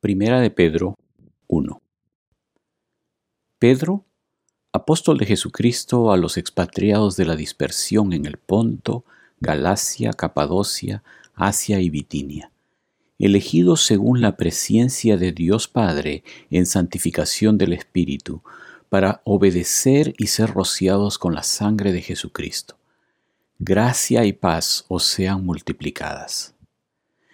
Primera de Pedro 1. Pedro, apóstol de Jesucristo a los expatriados de la dispersión en el Ponto, Galacia, Capadocia, Asia y Bitinia, elegidos según la presciencia de Dios Padre en santificación del Espíritu, para obedecer y ser rociados con la sangre de Jesucristo. Gracia y paz os sean multiplicadas.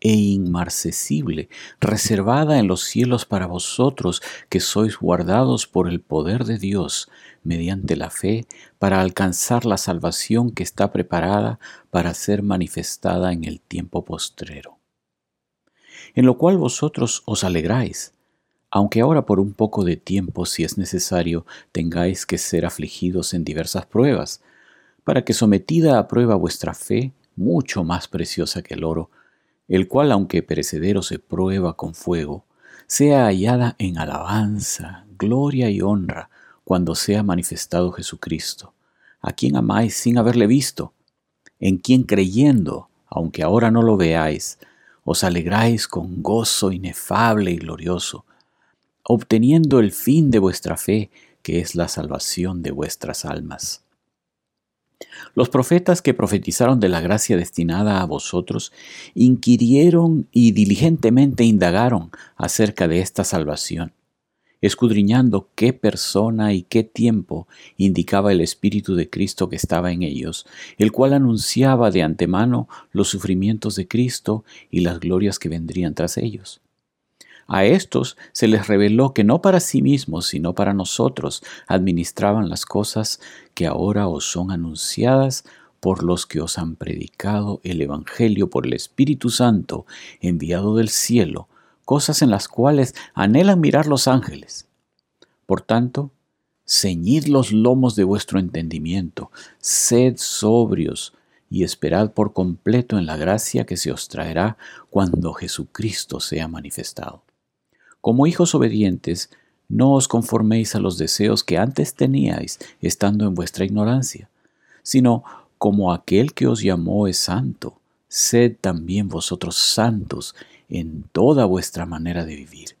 e inmarcesible, reservada en los cielos para vosotros que sois guardados por el poder de Dios mediante la fe para alcanzar la salvación que está preparada para ser manifestada en el tiempo postrero. En lo cual vosotros os alegráis, aunque ahora por un poco de tiempo, si es necesario, tengáis que ser afligidos en diversas pruebas, para que sometida a prueba vuestra fe, mucho más preciosa que el oro, el cual aunque perecedero se prueba con fuego, sea hallada en alabanza, gloria y honra cuando sea manifestado Jesucristo, a quien amáis sin haberle visto, en quien creyendo, aunque ahora no lo veáis, os alegráis con gozo inefable y glorioso, obteniendo el fin de vuestra fe, que es la salvación de vuestras almas. Los profetas que profetizaron de la gracia destinada a vosotros inquirieron y diligentemente indagaron acerca de esta salvación, escudriñando qué persona y qué tiempo indicaba el Espíritu de Cristo que estaba en ellos, el cual anunciaba de antemano los sufrimientos de Cristo y las glorias que vendrían tras ellos. A estos se les reveló que no para sí mismos, sino para nosotros administraban las cosas que ahora os son anunciadas por los que os han predicado el Evangelio por el Espíritu Santo enviado del cielo, cosas en las cuales anhelan mirar los ángeles. Por tanto, ceñid los lomos de vuestro entendimiento, sed sobrios, y esperad por completo en la gracia que se os traerá cuando Jesucristo sea manifestado. Como hijos obedientes, no os conforméis a los deseos que antes teníais estando en vuestra ignorancia, sino como aquel que os llamó es santo, sed también vosotros santos en toda vuestra manera de vivir.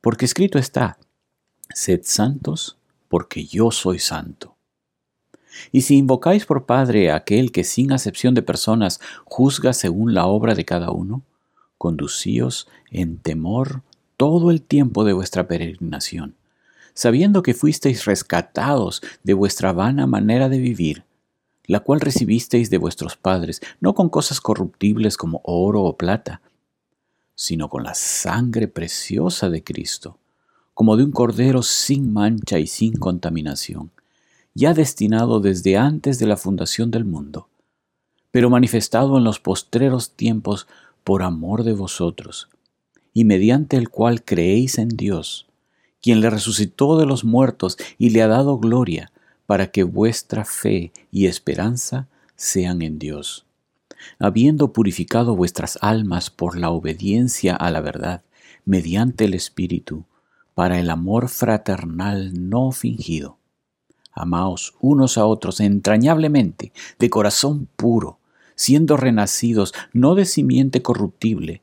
Porque escrito está, sed santos porque yo soy santo. Y si invocáis por Padre a aquel que sin acepción de personas juzga según la obra de cada uno, conducíos en temor todo el tiempo de vuestra peregrinación, sabiendo que fuisteis rescatados de vuestra vana manera de vivir, la cual recibisteis de vuestros padres, no con cosas corruptibles como oro o plata, sino con la sangre preciosa de Cristo, como de un cordero sin mancha y sin contaminación, ya destinado desde antes de la fundación del mundo, pero manifestado en los postreros tiempos por amor de vosotros, y mediante el cual creéis en Dios, quien le resucitó de los muertos y le ha dado gloria, para que vuestra fe y esperanza sean en Dios. Habiendo purificado vuestras almas por la obediencia a la verdad, mediante el Espíritu, para el amor fraternal no fingido. Amaos unos a otros entrañablemente, de corazón puro, siendo renacidos no de simiente corruptible,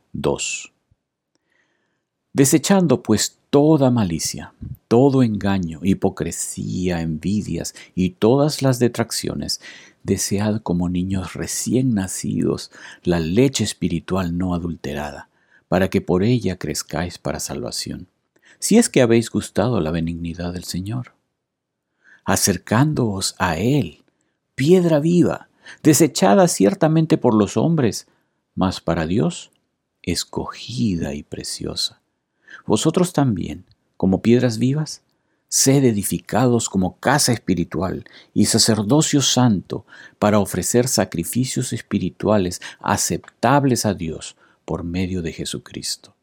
2. Desechando pues toda malicia, todo engaño, hipocresía, envidias y todas las detracciones, desead como niños recién nacidos la leche espiritual no adulterada, para que por ella crezcáis para salvación, si es que habéis gustado la benignidad del Señor. Acercándoos a Él, piedra viva, desechada ciertamente por los hombres, mas para Dios escogida y preciosa. Vosotros también, como piedras vivas, sed edificados como casa espiritual y sacerdocio santo para ofrecer sacrificios espirituales aceptables a Dios por medio de Jesucristo.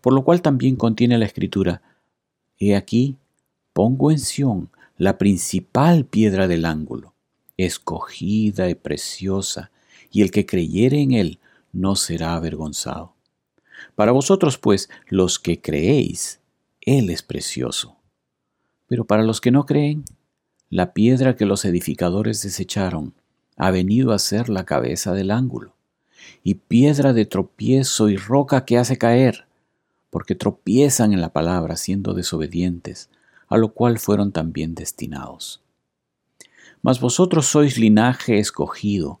Por lo cual también contiene la escritura, He aquí, pongo en Sión la principal piedra del ángulo, escogida y preciosa, y el que creyere en él no será avergonzado. Para vosotros, pues, los que creéis, él es precioso. Pero para los que no creen, la piedra que los edificadores desecharon ha venido a ser la cabeza del ángulo, y piedra de tropiezo y roca que hace caer, porque tropiezan en la palabra siendo desobedientes, a lo cual fueron también destinados. Mas vosotros sois linaje escogido,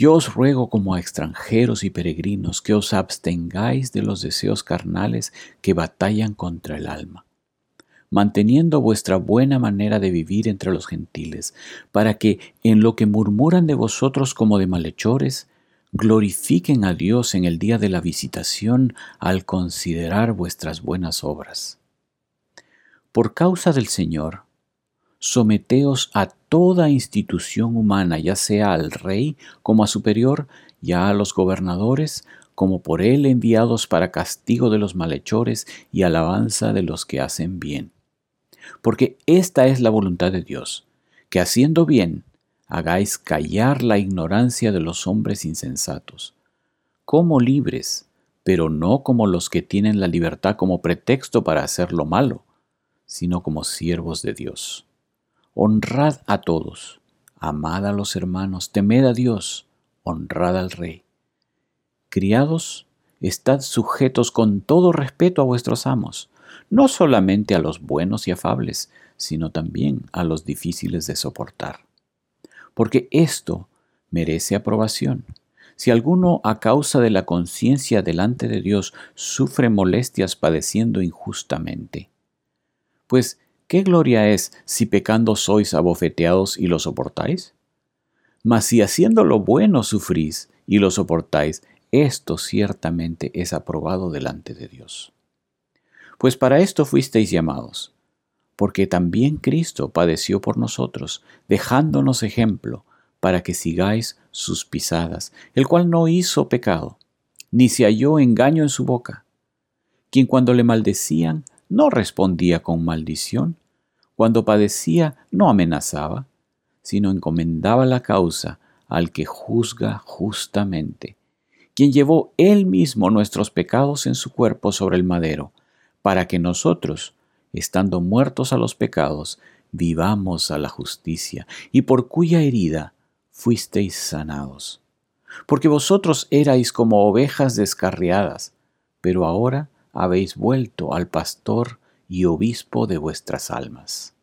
yo os ruego como a extranjeros y peregrinos que os abstengáis de los deseos carnales que batallan contra el alma, manteniendo vuestra buena manera de vivir entre los gentiles, para que en lo que murmuran de vosotros como de malhechores, glorifiquen a Dios en el día de la visitación al considerar vuestras buenas obras. Por causa del Señor, someteos a toda institución humana, ya sea al rey como a superior, ya a los gobernadores, como por él enviados para castigo de los malhechores y alabanza de los que hacen bien. Porque esta es la voluntad de Dios, que haciendo bien, hagáis callar la ignorancia de los hombres insensatos, como libres, pero no como los que tienen la libertad como pretexto para hacer lo malo, sino como siervos de Dios. Honrad a todos, amad a los hermanos, temed a Dios, honrad al Rey. Criados, estad sujetos con todo respeto a vuestros amos, no solamente a los buenos y afables, sino también a los difíciles de soportar. Porque esto merece aprobación. Si alguno a causa de la conciencia delante de Dios sufre molestias padeciendo injustamente, pues, ¿qué gloria es si pecando sois abofeteados y lo soportáis? Mas si haciendo lo bueno sufrís y lo soportáis, esto ciertamente es aprobado delante de Dios. Pues para esto fuisteis llamados, porque también Cristo padeció por nosotros, dejándonos ejemplo, para que sigáis sus pisadas, el cual no hizo pecado, ni se halló engaño en su boca, quien cuando le maldecían no respondía con maldición, cuando padecía no amenazaba, sino encomendaba la causa al que juzga justamente, quien llevó él mismo nuestros pecados en su cuerpo sobre el madero, para que nosotros, estando muertos a los pecados, vivamos a la justicia, y por cuya herida fuisteis sanados. Porque vosotros erais como ovejas descarriadas, pero ahora habéis vuelto al pastor y obispo de vuestras almas.